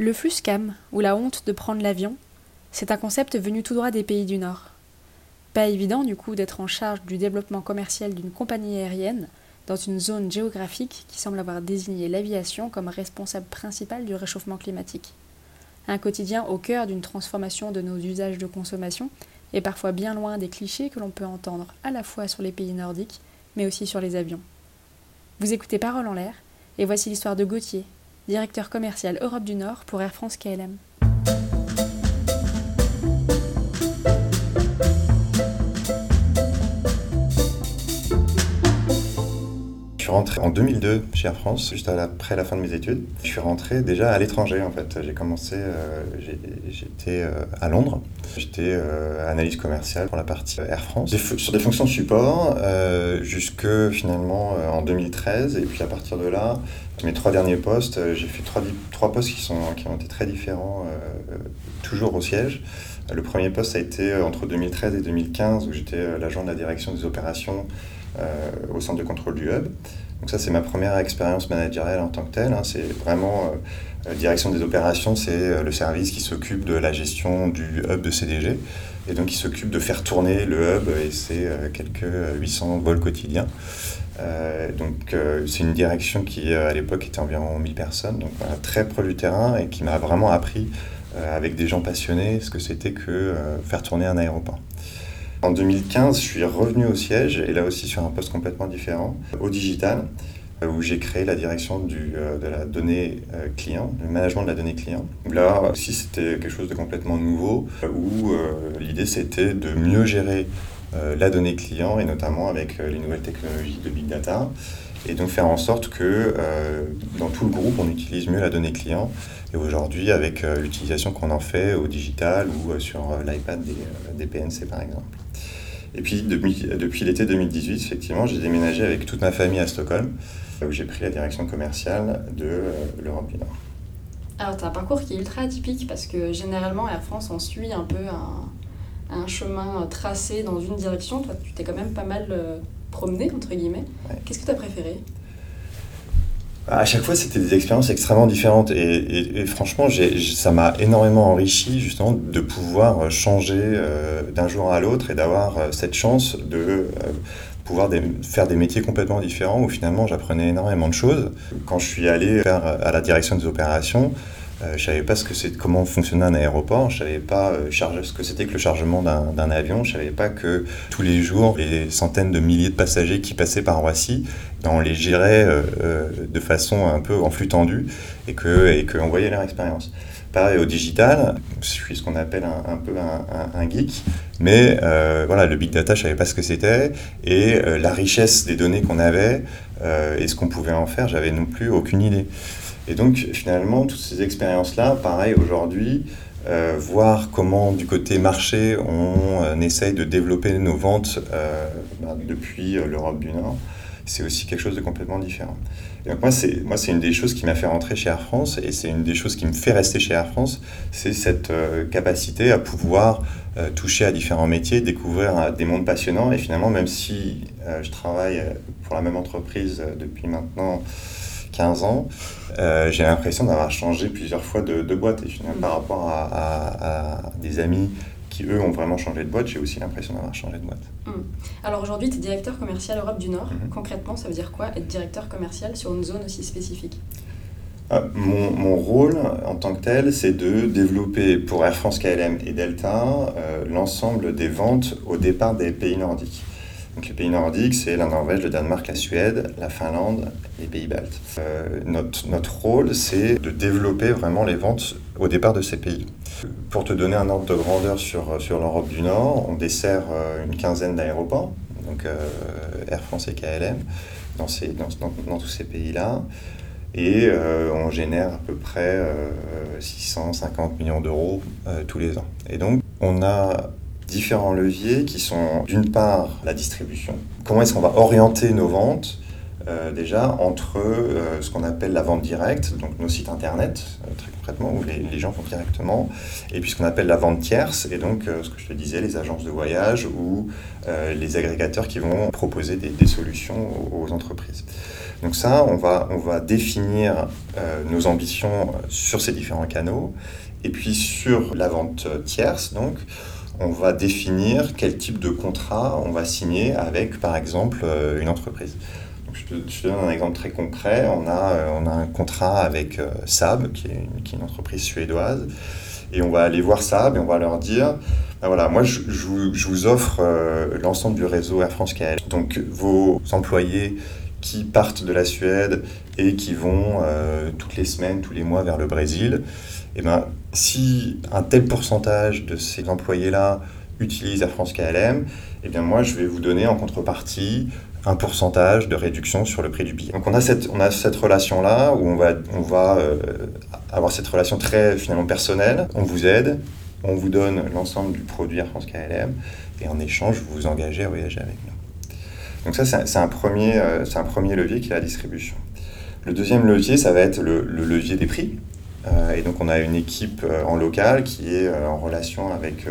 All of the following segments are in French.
Le flux cam, ou la honte de prendre l'avion, c'est un concept venu tout droit des pays du Nord. Pas évident du coup d'être en charge du développement commercial d'une compagnie aérienne dans une zone géographique qui semble avoir désigné l'aviation comme responsable principal du réchauffement climatique. Un quotidien au cœur d'une transformation de nos usages de consommation et parfois bien loin des clichés que l'on peut entendre à la fois sur les pays nordiques mais aussi sur les avions. Vous écoutez Parole en l'air et voici l'histoire de Gauthier, directeur commercial Europe du Nord pour Air France KLM. Suis rentré en 2002 chez Air France, juste après la fin de mes études. Je suis rentré déjà à l'étranger en fait. J'ai commencé, euh, j'étais euh, à Londres. J'étais euh, analyse commerciale pour la partie Air France, sur des fonctions support jusque finalement en 2013. Et puis à partir de là, mes trois derniers postes, j'ai fait trois, postes qui ont été très différents, toujours au siège. Le premier poste a été entre 2013 et 2015 où j'étais l'agent de la direction des opérations au centre de contrôle du hub. Donc ça, c'est ma première expérience managériale en tant que telle. Hein. C'est vraiment euh, direction des opérations, c'est euh, le service qui s'occupe de la gestion du hub de CDG et donc qui s'occupe de faire tourner le hub et c'est euh, quelques 800 vols quotidiens. donc c'est une direction qui à l'époque était environ 1000 personnes, donc très proche du terrain et qui m'a vraiment appris avec des gens passionnés ce que c'était que faire tourner un aéroport. En 2015, je suis revenu au siège, et là aussi sur un poste complètement différent, au digital, où j'ai créé la direction euh, de la donnée euh, client, le management de la donnée client. Là aussi, c'était quelque chose de complètement nouveau, où euh, l'idée c'était de mieux gérer la donnée client, et notamment avec les nouvelles technologies de big data, et donc faire en sorte que dans tout le groupe, on utilise mieux la donnée client. Et aujourd'hui, avec l'utilisation qu'on en fait au digital ou sur l'iPad des PNC par exemple. Et puis depuis, depuis l'été 2018, effectivement, j'ai déménagé avec toute ma famille à Stockholm, où j'ai pris la direction commerciale de euh, l'Europe du Nord. Alors, tu as un parcours qui est ultra atypique parce que généralement, Air France, on suit un peu un, un chemin tracé dans une direction. Toi, tu t'es quand même pas mal euh, promené, entre guillemets. Qu'est-ce que tu as préféré? À chaque fois, c'était des expériences extrêmement différentes. Et, franchement, ça m'a énormément enrichi, justement, de pouvoir changer euh, d'un jour à l'autre et d'avoir euh, cette chance de euh, pouvoir faire des métiers complètement différents où finalement j'apprenais énormément de choses. Quand je suis allé faire à la direction des opérations, euh, je savais pas ce que c'est, comment fonctionnait un aéroport, je savais pas euh, ce que c'était que le chargement d'un, avion, je savais pas que tous les jours, les centaines de milliers de passagers qui passaient par Roissy, ben, on les gérait euh, de façon un peu en flux tendu et qu'on voyait leur expérience. Pareil au digital, je suis ce qu'on appelle un, peu un, geek, mais voilà, le big data, je savais pas ce que c'était et la richesse des données qu'on avait et ce qu'on pouvait en faire, j'avais non plus aucune idée. Et donc finalement, toutes ces expériences-là, pareil aujourd'hui, euh, voir comment du côté marché on euh, essaye de développer nos ventes euh, bah, depuis l'Europe du Nord, c'est aussi quelque chose de complètement différent. Et donc moi, c'est, moi, c'est une des choses qui m'a fait rentrer chez Air France et c'est une des choses qui me fait rester chez Air France, c'est cette capacité à pouvoir toucher à différents métiers, découvrir des mondes passionnants et finalement, même si je travaille pour la même entreprise depuis maintenant 15 ans, euh, j'ai l'impression d'avoir changé plusieurs fois de, boîte. Et finalement, par rapport à, des amis qui, eux, ont vraiment changé de boîte, j'ai aussi l'impression d'avoir changé de boîte. Hmm. Alors aujourd'hui, tu es directeur commercial Europe du Nord. Mhm. Concrètement, ça veut dire quoi être directeur commercial sur une zone aussi spécifique? Ah, mon, rôle en tant que tel, c'est de développer pour Air France KLM et Delta euh, l'ensemble des ventes au départ des pays nordiques. Donc les pays nordiques, c'est la Norvège, le Danemark, la Suède, la Finlande, les pays baltes. Euh, notre, notre rôle, c'est de développer vraiment les ventes au départ de ces pays. Pour te donner un ordre de grandeur sur, sur l'Europe du Nord, on dessert euh, une quinzaine d'aéroports, donc euh, Air France et KLM, dans, ces, dans, tous ces pays-là. Et on génère à peu près 650 millions d'euros tous les ans. Et donc, on a différents leviers qui sont d'une part la distribution. Comment est-ce qu'on va orienter nos ventes euh, déjà entre euh, ce qu'on appelle la vente directe, donc nos sites internet, euh, très concrètement, où les, gens vont directement, et puis ce qu'on appelle la vente tierce, et donc ce que je te disais, les agences de voyage ou les agrégateurs qui vont proposer des, solutions aux, entreprises. Donc ça, on va, on va définir nos ambitions sur ces différents canaux, et puis sur la vente tierce, donc, on va définir quel type de contrat on va signer avec, par exemple, une entreprise. Je te, donne un exemple très concret. On a, euh, on a un contrat avec euh, Saab, qui est, une, entreprise suédoise, et on va aller voir Saab et on va leur dire ben voilà, moi je, vous, offre euh, l'ensemble du réseau Air France KL. Donc vos employés qui partent de la Suède et qui vont toutes les semaines, tous les mois vers le Brésil, eh ben, si un tel pourcentage de ces employés-là utilisent Air France KLM, eh bien moi je vais vous donner en contrepartie un pourcentage de réduction sur le prix du billet. Donc on a cette, on a cette relation-là où on va, on va euh, avoir cette relation très finalement personnelle. On vous aide, on vous donne l'ensemble du produit Air France KLM et en échange, vous vous engagez à voyager avec nous. Donc ça, c'est un, premier, euh, un premier levier qui est la distribution. Le deuxième levier, ça va être le, levier des prix. Euh, et donc on a une équipe en local qui est en relation avec,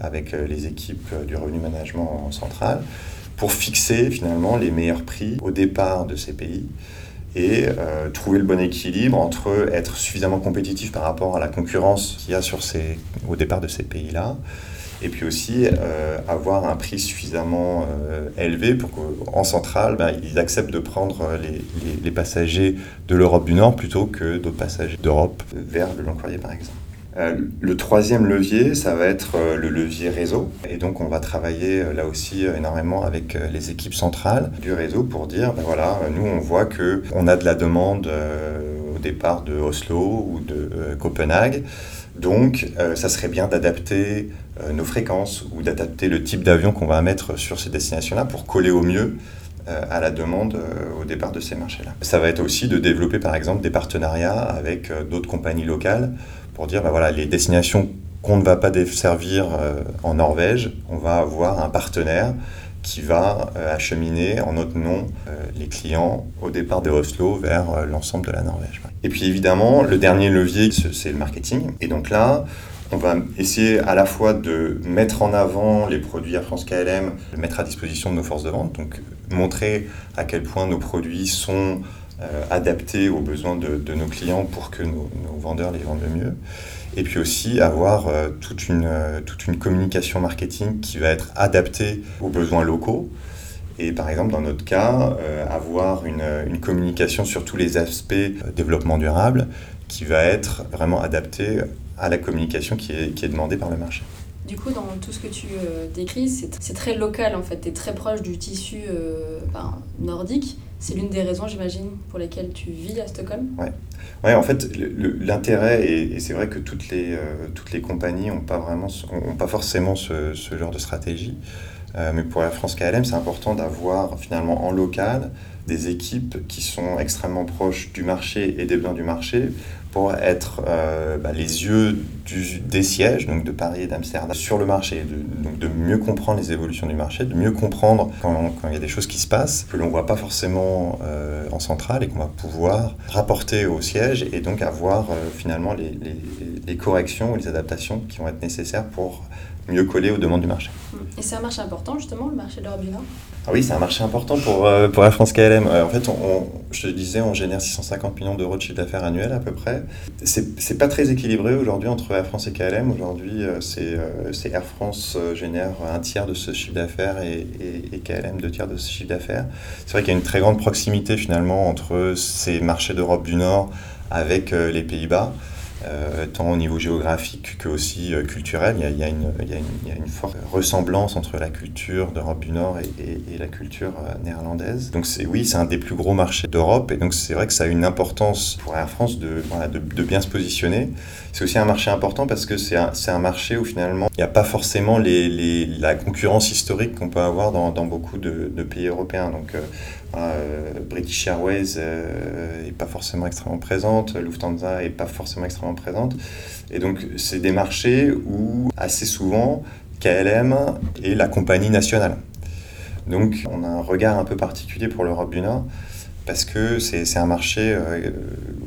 avec les équipes du revenu management en centrale pour fixer finalement les meilleurs prix au départ de ces pays et euh, trouver le bon équilibre entre être suffisamment compétitif par rapport à la concurrence qu'il y a sur ces, au départ de ces pays-là, et puis aussi euh, avoir un prix suffisamment euh, élevé pour qu'en centrale, ben, ils acceptent de prendre les, les passagers de l'Europe du Nord plutôt que d'autres passagers d'Europe vers le long courrier par exemple. Euh, le troisième levier, ça va être euh, le levier réseau. Et donc, on va travailler euh, là aussi énormément avec les équipes centrales du réseau pour dire, ben voilà, nous, on voit que on a de la demande au départ de Oslo ou de Copenhague. Donc, ça serait bien d'adapter nos fréquences ou d'adapter le type d'avion qu'on va mettre sur ces destinations-là pour coller au mieux à la demande au départ de ces marchés-là. Ça va être aussi de développer par exemple des partenariats avec d'autres compagnies locales pour dire, ben voilà, les destinations qu'on ne va pas desservir euh, en Norvège, on va avoir un partenaire qui va euh, acheminer en notre nom euh, les clients au départ de Oslo vers l'ensemble de la Norvège. Et puis évidemment, le dernier levier, c'est le marketing. Et donc là, on va essayer à la fois de mettre en avant les produits à France KLM, de mettre à disposition de nos forces de vente, donc montrer à quel point nos produits sont euh, adaptés aux besoins de, nos clients pour que nos, vendeurs les vendent mieux. Et puis aussi avoir euh, toute, une, euh, toute une communication marketing qui va être adaptée aux besoins locaux. Et par exemple, dans notre cas, avoir une, une, communication sur tous les aspects développement durable qui va être vraiment adaptée à la communication qui est, qui est demandée par le marché. Du coup, dans tout ce que tu décris, c'est très local en fait, tu es très proche du tissu ben, nordique. C'est l'une des raisons, j'imagine, pour lesquelles tu vis à Stockholm? Ouais, ouais en fait, l'intérêt, et, c'est vrai que toutes les, euh, toutes les compagnies n'ont pas, vraiment, ont pas forcément ce, ce genre de stratégie. Euh, mais pour la France KLM, c'est important d'avoir finalement en local des équipes qui sont extrêmement proches du marché et des besoins du marché pour être euh, bah, les yeux des sièges, donc de Paris et d'Amsterdam, sur le marché, de, mieux comprendre les évolutions du marché, de mieux comprendre quand, il y a des choses qui se passent, que l'on ne voit pas forcément euh, en centrale et qu'on va pouvoir rapporter au siège et donc avoir euh, finalement les, les corrections ou les adaptations qui vont être nécessaires pour mieux coller aux demandes du marché. Et c'est un marché important justement, le marché de l'Europe du Nord ah oui, c'est un marché important pour, euh, pour la France KLM. Euh, en fait, on, je te disais, on génère 650 millions d'euros de chiffre d'affaires annuel à peu près. C'est pas très équilibré aujourd'hui entre Air France et KLM. Aujourd'hui, euh, c'est Air France génère un tiers de ce chiffre d'affaires et, et, et, KLM deux tiers de ce chiffre d'affaires. C'est vrai qu'il y a une très grande proximité finalement entre ces marchés d'Europe du Nord avec les Pays-Bas. Euh, tant au niveau géographique que aussi culturel. Il y, a, une, forte ressemblance entre la culture d'Europe du Nord et, la culture euh, néerlandaise. Donc oui, c'est un des plus gros marchés d'Europe et donc c'est vrai que ça a une importance pour Air France de, bien se positionner. C'est aussi un marché important parce que c'est un, marché où finalement il n'y a pas forcément la concurrence historique qu'on peut avoir dans, beaucoup de, de, pays européens. Donc euh, British Airways n'est pas forcément extrêmement présente, Lufthansa n'est pas forcément extrêmement présente. Et donc, c'est des marchés où, assez souvent, KLM est la compagnie nationale. Donc on a un regard un peu particulier pour l'Europe du Nord parce que c'est un marché euh,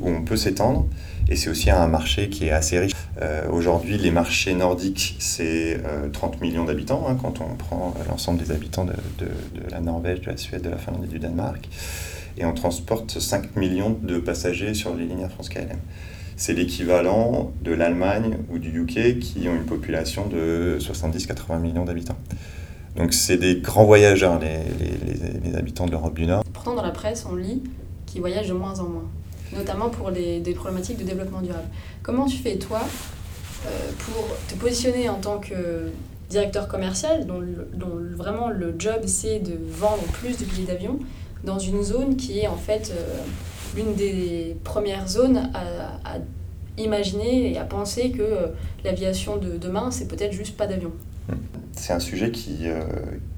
où on peut s'étendre et c'est aussi un marché qui est assez riche. Euh, aujourd'hui, les marchés nordiques, c'est 30 millions d'habitants hein, quand on prend l'ensemble des habitants de, de, la Norvège, de la Suède, de la Finlande et du Danemark. Et on transporte 5 millions de passagers sur les lignes Air France KLM c'est l'équivalent de l'Allemagne ou du UK qui ont une population de 70-80 millions d'habitants. Donc c'est des grands voyageurs, les, habitants de l'Europe du Nord. Pourtant, dans la presse, on lit qu'ils voyagent de moins en moins, notamment pour des problématiques de développement durable. Comment tu fais, toi, euh, pour te positionner en tant que directeur commercial, dont, vraiment le job c'est de vendre plus de billets d'avion, dans une zone qui est en fait... Euh, l'une des premières zones à, imaginer et à penser que euh, l'aviation de demain, c'est peut-être juste pas d'avion. C'est un sujet qui, euh,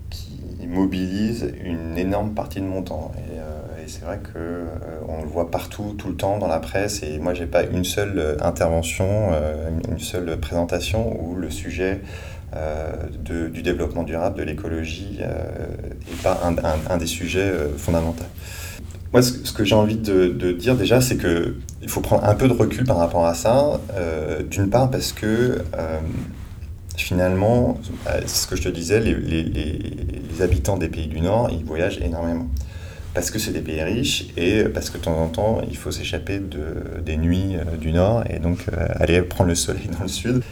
qui mobilise une énorme partie de mon temps. Et, euh, c'est vrai qu'on on le voit partout, tout le temps dans la presse. Et moi, j'ai pas une seule intervention, une seule présentation où le sujet de, du développement durable, de l'écologie, n'est pas un, des sujets fondamentaux. Moi, ce que j'ai envie de, dire déjà, c'est qu'il faut prendre un peu de recul par rapport à ça. Euh, d'une part, parce que euh, finalement, euh, c'est ce que je te disais, les, habitants des pays du Nord, ils voyagent énormément. Parce que c'est des pays riches et parce que de temps en temps, il faut s'échapper de, des nuits du Nord et donc aller prendre le soleil dans le Sud.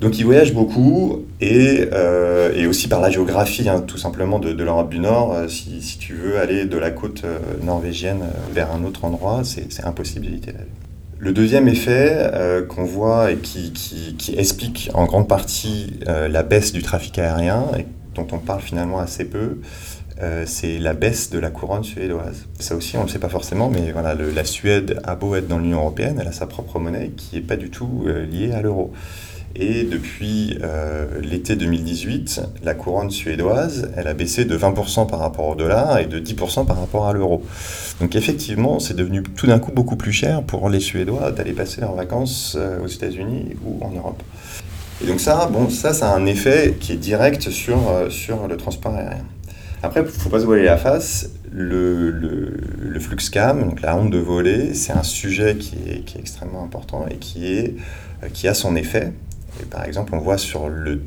Donc ils voyagent beaucoup et, euh, et aussi par la géographie, hein, tout simplement de, l'Europe du Nord. Euh, si, si, tu veux aller de la côte euh, norvégienne vers un autre endroit, c'est la Le deuxième effet qu'on voit et qui, qui, qui, explique en grande partie la baisse du trafic aérien, et dont on parle finalement assez peu, c'est la baisse de la couronne suédoise. Ça aussi, on ne le sait pas forcément, mais voilà, la Suède a beau être dans l'Union européenne, elle a sa propre monnaie qui n'est pas du tout liée à l'euro. Et depuis euh, l'été 2018, la couronne suédoise, elle a baissé de 20% par rapport au dollar et de 10% par rapport à l'euro. Donc effectivement, c'est devenu tout d'un coup beaucoup plus cher pour les Suédois d'aller passer leurs vacances euh, aux États-Unis ou en Europe. Et donc ça, bon, ça, ça a un effet qui est direct sur, euh, sur le transport aérien. Après, il ne faut pas se voiler la face, le, le, le FluxCam, donc la honte de voler, c'est un sujet qui est, qui est, extrêmement important et qui, est, qui a son effet par exemple, on voit sur le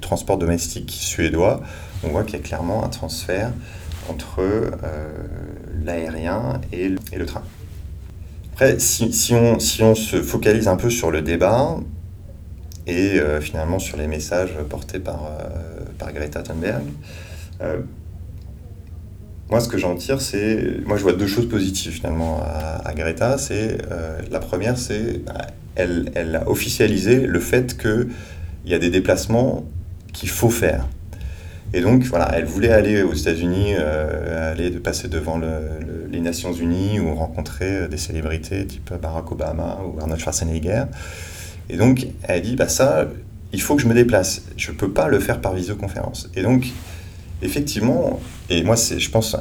transport domestique suédois, on voit qu'il y a clairement un transfert entre euh, l'aérien et, le train. Après, si, on, se focalise un peu sur le débat et euh, finalement sur les messages portés par, euh, Greta Thunberg, moi, ce que j'en tire, c'est. Moi, je vois deux choses positives finalement à, Greta. C'est la première, c'est elle, a officialisé le fait qu'il y a des déplacements qu'il faut faire. Et donc, voilà, elle voulait aller aux États-Unis, euh, aller de passer devant les Nations Unies ou rencontrer des célébrités type Barack Obama ou Arnold Schwarzenegger. Et donc, elle dit, bah ça, il faut que je me déplace. Je ne peux pas le faire par visioconférence. Et donc, effectivement, et moi, je pense,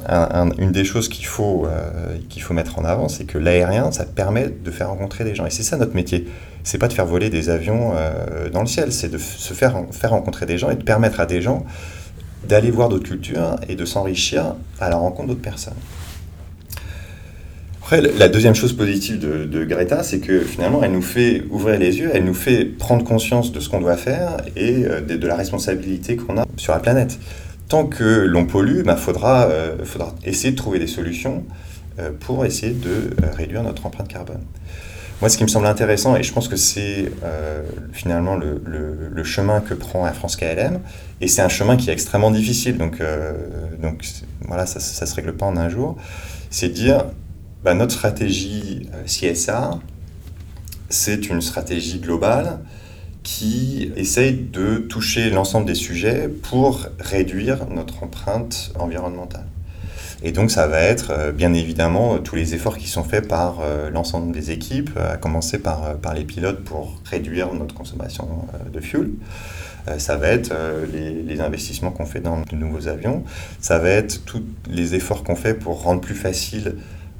une des choses qu'il faut, euh, qu'il faut mettre en avant, c'est que l'aérien, ça permet de faire rencontrer des gens. Et c'est ça notre métier. C'est pas de faire voler des avions euh, dans le ciel, c'est de se faire, faire rencontrer des gens et de permettre à des gens d'aller voir d'autres cultures et de s'enrichir à la rencontre d'autres personnes. Après, la deuxième chose positive de, Greta, c'est que finalement, elle nous fait ouvrir les yeux, elle nous fait prendre conscience de ce qu'on doit faire et euh, de la responsabilité qu'on a sur la planète tant que l'on pollue, il faudra, euh, faudra, essayer de trouver des solutions euh, pour essayer de euh, réduire notre empreinte carbone. Moi, ce qui me semble intéressant, et je pense que c'est finalement le, chemin que prend Air France KLM, et c'est un chemin qui est extrêmement difficile, donc, voilà, ça ne se règle pas en un jour, c'est de dire bah, notre stratégie CSA, c'est une stratégie globale qui essaye de toucher l'ensemble des sujets pour réduire notre empreinte environnementale. Et donc ça va être euh, bien évidemment tous les efforts qui sont faits par euh, l'ensemble des équipes, à commencer par, euh, par les pilotes pour réduire notre consommation de fuel. Ça va être les, les investissements qu'on fait dans de nouveaux avions. Ça va être tous les efforts qu'on fait pour rendre plus facile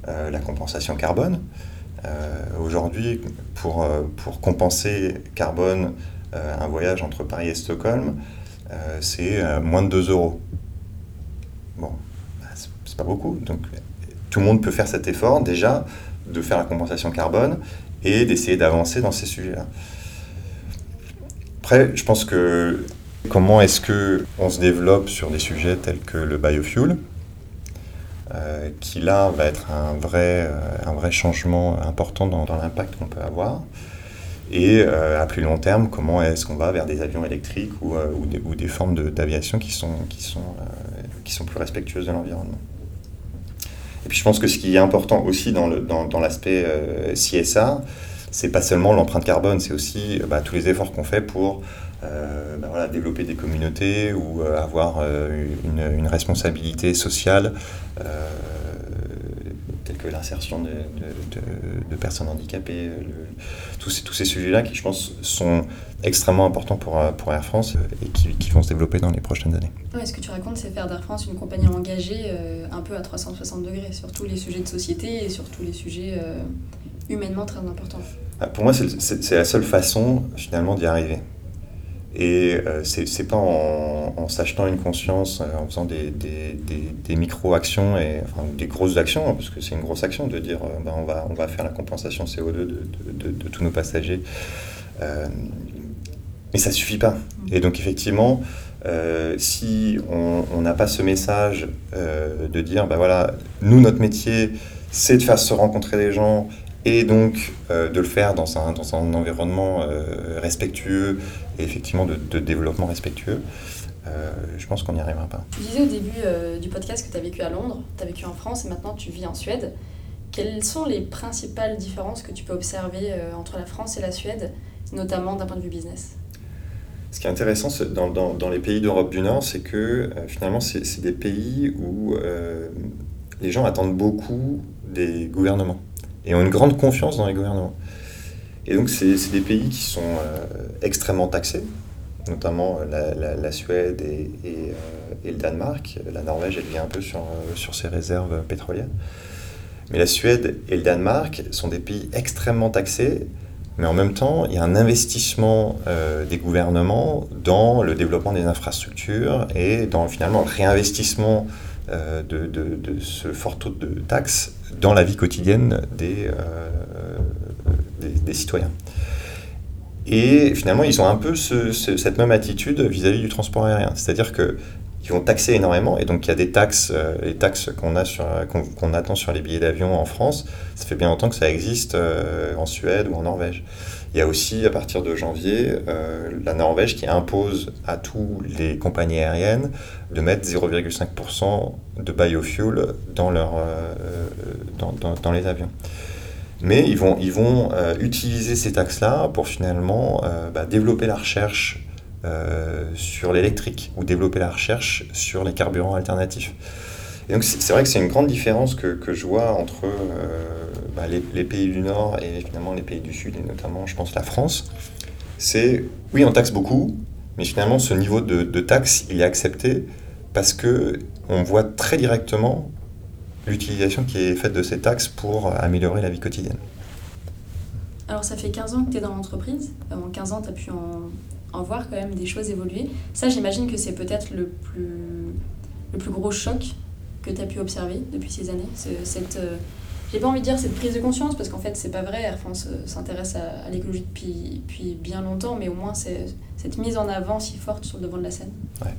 la compensation carbone. Euh, aujourd'hui, pour, euh, pour compenser carbone, euh, un voyage entre Paris et Stockholm, c'est moins de 2 euros. bon, bah, c'est pas beaucoup. Donc tout le monde peut faire cet effort déjà de faire la compensation carbone et d'essayer d'avancer dans ces sujets-là. Après, je pense que comment est-ce que on se développe sur des sujets tels que le biofuel, euh, qui là va être un vrai, euh, un vrai changement important dans, l'impact qu'on peut avoir. Et euh, à plus long terme, comment est-ce qu'on va vers des avions électriques ou, ou, des, ou des, formes d'aviation qui sont, qui, sont, qui sont plus respectueuses de l'environnement. Et puis je pense que ce qui est important aussi dans l'aspect dans, CSA, c'est pas seulement l'empreinte carbone, c'est aussi bah, tous les efforts qu'on fait pour euh, bah, voilà, développer des communautés ou euh, avoir euh, une, une, responsabilité sociale telle que l'insertion de, de, de, personnes handicapées, tous ces, tous ces sujets-là qui, je pense, sont extrêmement importants pour, pour Air France et qui, qui, vont se développer dans les prochaines années. Ouais, ce que tu racontes, c'est faire d'Air France une compagnie engagée un peu à 360 degrés sur tous les sujets de société et sur tous les sujets humainement très importants. Ah, pour moi, c'est la seule façon finalement d'y arriver. Et euh, ce c'est pas en, s'achetant une conscience, euh, en faisant des, des, des, micro-actions, enfin des grosses actions, hein, parce que c'est une grosse action de dire euh, ben, on, va, on va faire la compensation CO2 de, de, de, tous nos passagers. mais ça suffit pas. Et donc effectivement, si on n'a pas ce message de dire ben voilà, nous notre métier c'est de faire se rencontrer des gens et donc de le faire dans un, dans un environnement respectueux et effectivement de, développement respectueux, euh, je pense qu'on n'y arrivera pas. Tu disais au début euh, du podcast que tu as vécu à Londres, tu as vécu en France et maintenant tu vis en Suède. Quelles sont les principales différences que tu peux observer euh, entre la France et la Suède, notamment d'un point de vue business? Ce qui est intéressant dans, dans, dans les pays d'Europe du Nord, c'est que finalement, c'est des pays où les gens attendent beaucoup des gouvernements et ont une grande confiance dans les gouvernements. Et donc, c'est des pays qui sont euh, extrêmement taxés, notamment euh, la, Suède et, euh, et, le Danemark. La Norvège, elle vient un peu sur, sur ses réserves pétrolières. Mais la Suède et le Danemark sont des pays extrêmement taxés, mais en même temps, il y a un investissement des gouvernements dans le développement des infrastructures et dans finalement le réinvestissement de, de, ce fort taux de taxes dans la vie quotidienne des, des, citoyens. Et finalement, ils ont un peu cette même attitude vis-à-vis du transport aérien. C'est-à-dire qu'ils vont taxer énormément, et donc il y a des taxes, euh, les taxes qu'on a attend sur les billets d'avion en France, ça fait bien longtemps que ça existe euh, en Suède ou en Norvège. Il y a aussi, à partir de janvier, euh, la Norvège qui impose à tous les compagnies aériennes de mettre 0,5% de biofuel dans, leur, dans, dans, dans les avions. Mais ils vont, ils vont euh, utiliser ces taxes-là pour finalement euh, bah, développer la recherche euh, sur l'électrique ou développer la recherche sur les carburants alternatifs. Et donc c'est vrai que c'est une grande différence que, que je vois entre bah, les, les, pays du Nord et finalement les pays du Sud, et notamment je pense la France. C'est, oui, on taxe beaucoup, mais finalement ce niveau de, de taxe, il est accepté parce que on voit très directement l'utilisation qui est faite de ces taxes pour améliorer la vie quotidienne. Alors ça fait 15 ans que tu es dans l'entreprise. En 15 ans, tu as pu en, en, voir quand même des choses évoluer. Ça, j'imagine que c'est peut-être le plus, le plus gros choc que tu as pu observer depuis ces années. Cette, euh, j'ai pas envie de dire cette prise de conscience, parce qu'en fait, c'est pas vrai. Air France euh, s'intéresse à, l'écologie depuis, depuis bien longtemps, mais au moins c'est cette mise en avant si forte sur le devant de la scène. Ouais.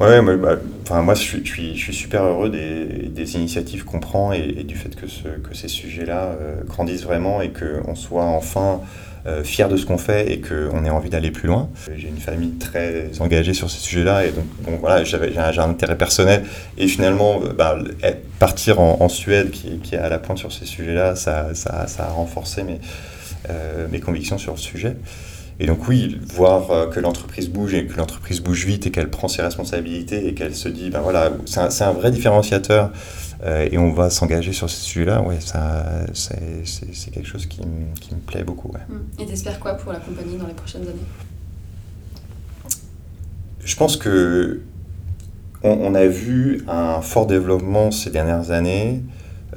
Ouais, bah, enfin, moi je suis, je, suis, super heureux des, des initiatives qu'on prend et, du fait que, ce, que ces sujets-là euh, grandissent vraiment et qu'on soit enfin euh, fier de ce qu'on fait et qu'on ait envie d'aller plus loin. J'ai une famille très engagée sur ces sujets-là et donc voilà, j'ai un, intérêt personnel et finalement euh, bah, partir en, Suède qui, est à la pointe sur ces sujets-là, ça, a renforcé mes, euh, mes convictions sur le sujet. Et donc oui, voir euh, que l'entreprise bouge et que l'entreprise bouge vite et qu'elle prend ses responsabilités et qu'elle se dit, ben voilà, c'est un, vrai différenciateur euh, et on va s'engager sur ce sujet-là, ouais, c'est quelque chose qui, qui, me plaît beaucoup. Ouais. Mmh. Et t'espères quoi pour la compagnie dans les prochaines années? Je pense que on, on, a vu un fort développement ces dernières années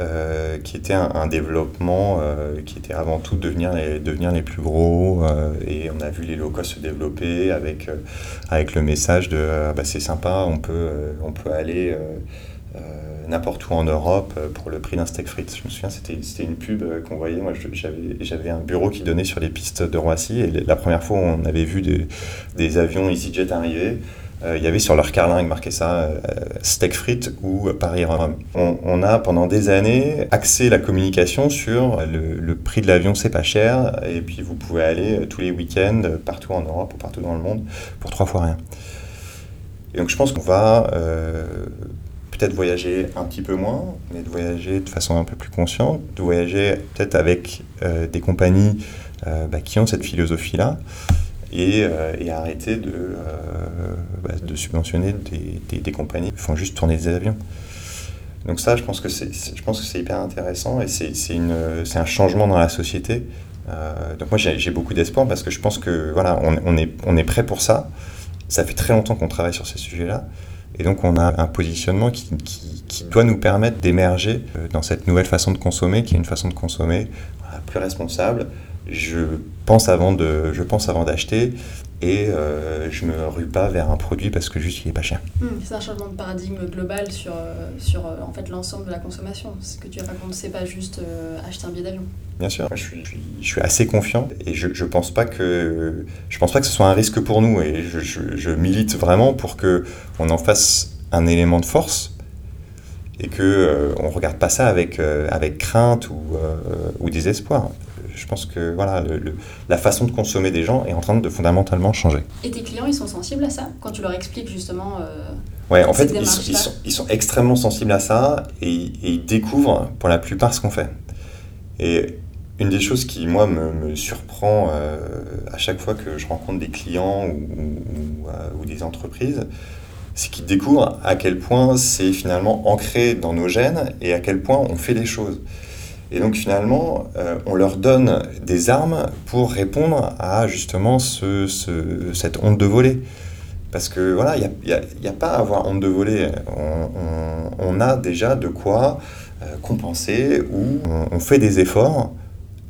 euh, qui était un, développement euh, qui était avant tout devenir les, devenir les plus gros. Euh, et on a vu les locaux se développer avec, avec le message de bah, c'est sympa, on peut, on peut aller n'importe où en Europe pour le prix d'un steak frites. Je me souviens, c'était, une pub qu'on voyait. Moi, j'avais, un bureau qui donnait sur les pistes de Roissy. Et la première fois, on avait vu des, des avions EasyJet arriver. Euh, il y avait sur leur carlingue marqué ça, euh, steak frites ou Paris-Rome. On, a pendant des années axé la communication sur le, prix de l'avion, c'est pas cher, et puis vous pouvez aller euh, tous les week-ends partout en Europe ou partout dans le monde pour trois fois rien. Et donc je pense qu'on va peut-être voyager un petit peu moins, mais de voyager de façon un peu plus consciente, de voyager peut-être avec des compagnies bah, qui ont cette philosophie-là. Euh, et, arrêter de, euh, bah, subventionner des, compagnies qui font juste tourner des avions. Donc ça, je pense que c'est, je pense que c'est hyper intéressant et c'est, une, c'est un changement dans la société. Euh, donc moi, j'ai, beaucoup d'espoir parce que je pense que voilà, on, on, est, on est prêt pour ça. Ça fait très longtemps qu'on travaille sur ces sujets-là. Et donc on a un positionnement qui, doit nous permettre d'émerger dans cette nouvelle façon de consommer, qui est une façon de consommer plus responsable, je pense avant de, je pense avant d'acheter et euh, je me rue pas vers un produit parce que juste il est pas cher. Hmm, c'est un changement de paradigme global sur, euh, sur euh, en fait l'ensemble de la consommation. Ce que tu racontes, c'est pas juste acheter un billet d'avion. Bien sûr, je suis, je suis assez confiant et je, je pense pas que je pense pas que ce soit un risque pour nous et je, je, je milite vraiment pour que on en fasse un élément de force et que on regarde pas ça avec avec crainte ou, ou désespoir je pense que voilà, la façon de consommer des gens est en train de fondamentalement changer. Et tes clients, ils sont sensibles à ça quand tu leur expliques justement euh, Ouais, en fait, ils sont, ils, sont, extrêmement sensibles à ça et, ils découvrent pour la plupart ce qu'on fait. Et une des choses qui, moi, me, surprend euh, à chaque fois que je rencontre des clients ou, euh, ou des entreprises, c'est qu'ils découvrent à quel point c'est finalement ancré dans nos gènes et à quel point on fait des choses. Et donc finalement, euh, on leur donne des armes pour répondre à justement ce, cette honte de voler. Parce que voilà, il n'y a, a, pas à avoir honte de voler. On, a déjà de quoi euh, compenser ou on, fait des efforts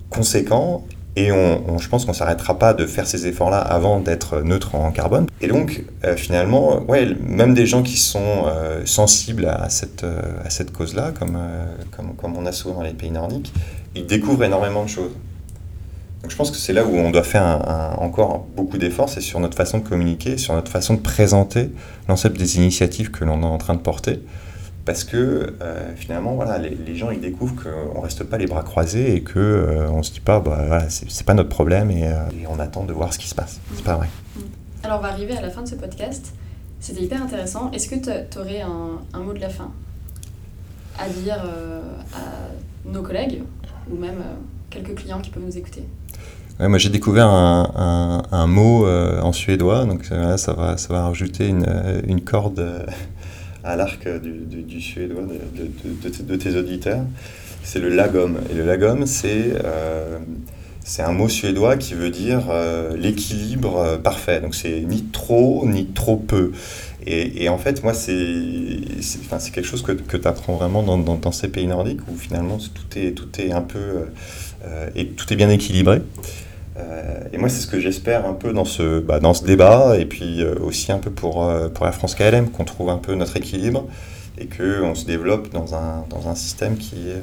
conséquents et on, je pense qu'on ne s'arrêtera pas de faire ces efforts-là avant d'être neutre en carbone. Et donc, euh, finalement, ouais, même des gens qui sont euh, sensibles à cette, euh, à cette cause-là, comme, comme, comme, on a souvent dans les pays nordiques, ils découvrent énormément de choses. Donc je pense que c'est là où on doit faire encore beaucoup d'efforts, c'est sur notre façon de communiquer, sur notre façon de présenter l'ensemble des initiatives que l'on est en train de porter parce que euh, finalement, voilà, les, gens ils découvrent qu'on ne reste pas les bras croisés et qu'on euh, on ne se dit pas, bah, voilà, c'est pas notre problème et, euh, et, on attend de voir ce qui se passe. C'est pas vrai. Mm. Alors, on va arriver à la fin de ce podcast. C'était hyper intéressant. Est-ce que tu aurais un, un, mot de la fin à dire à nos collègues ou même quelques clients qui peuvent nous écouter? Ouais, moi j'ai découvert un, un, un mot en suédois, donc ça, va, ça va rajouter une, une corde à l'arc du, du, suédois de, de, tes auditeurs, c'est le lagom. Et le lagom, c'est euh, un mot suédois qui veut dire euh, l'équilibre euh, parfait. Donc c'est ni trop ni trop peu. Et, et en fait, moi, c'est quelque chose que, que tu apprends vraiment dans, dans, ces pays nordiques où finalement tout est, tout est un peu. et tout est bien équilibré. Euh, et moi, c'est ce que j'espère un peu dans ce, bah, dans ce débat, et puis euh, aussi un peu pour, euh, pour la France KLM, qu'on trouve un peu notre équilibre, et qu'on se développe dans un, dans un système qui est,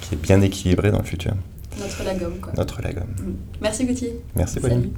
qui est bien équilibré dans le futur. Notre lagom, quoi. Notre lagom. Merci Gauthier. Merci Pauline.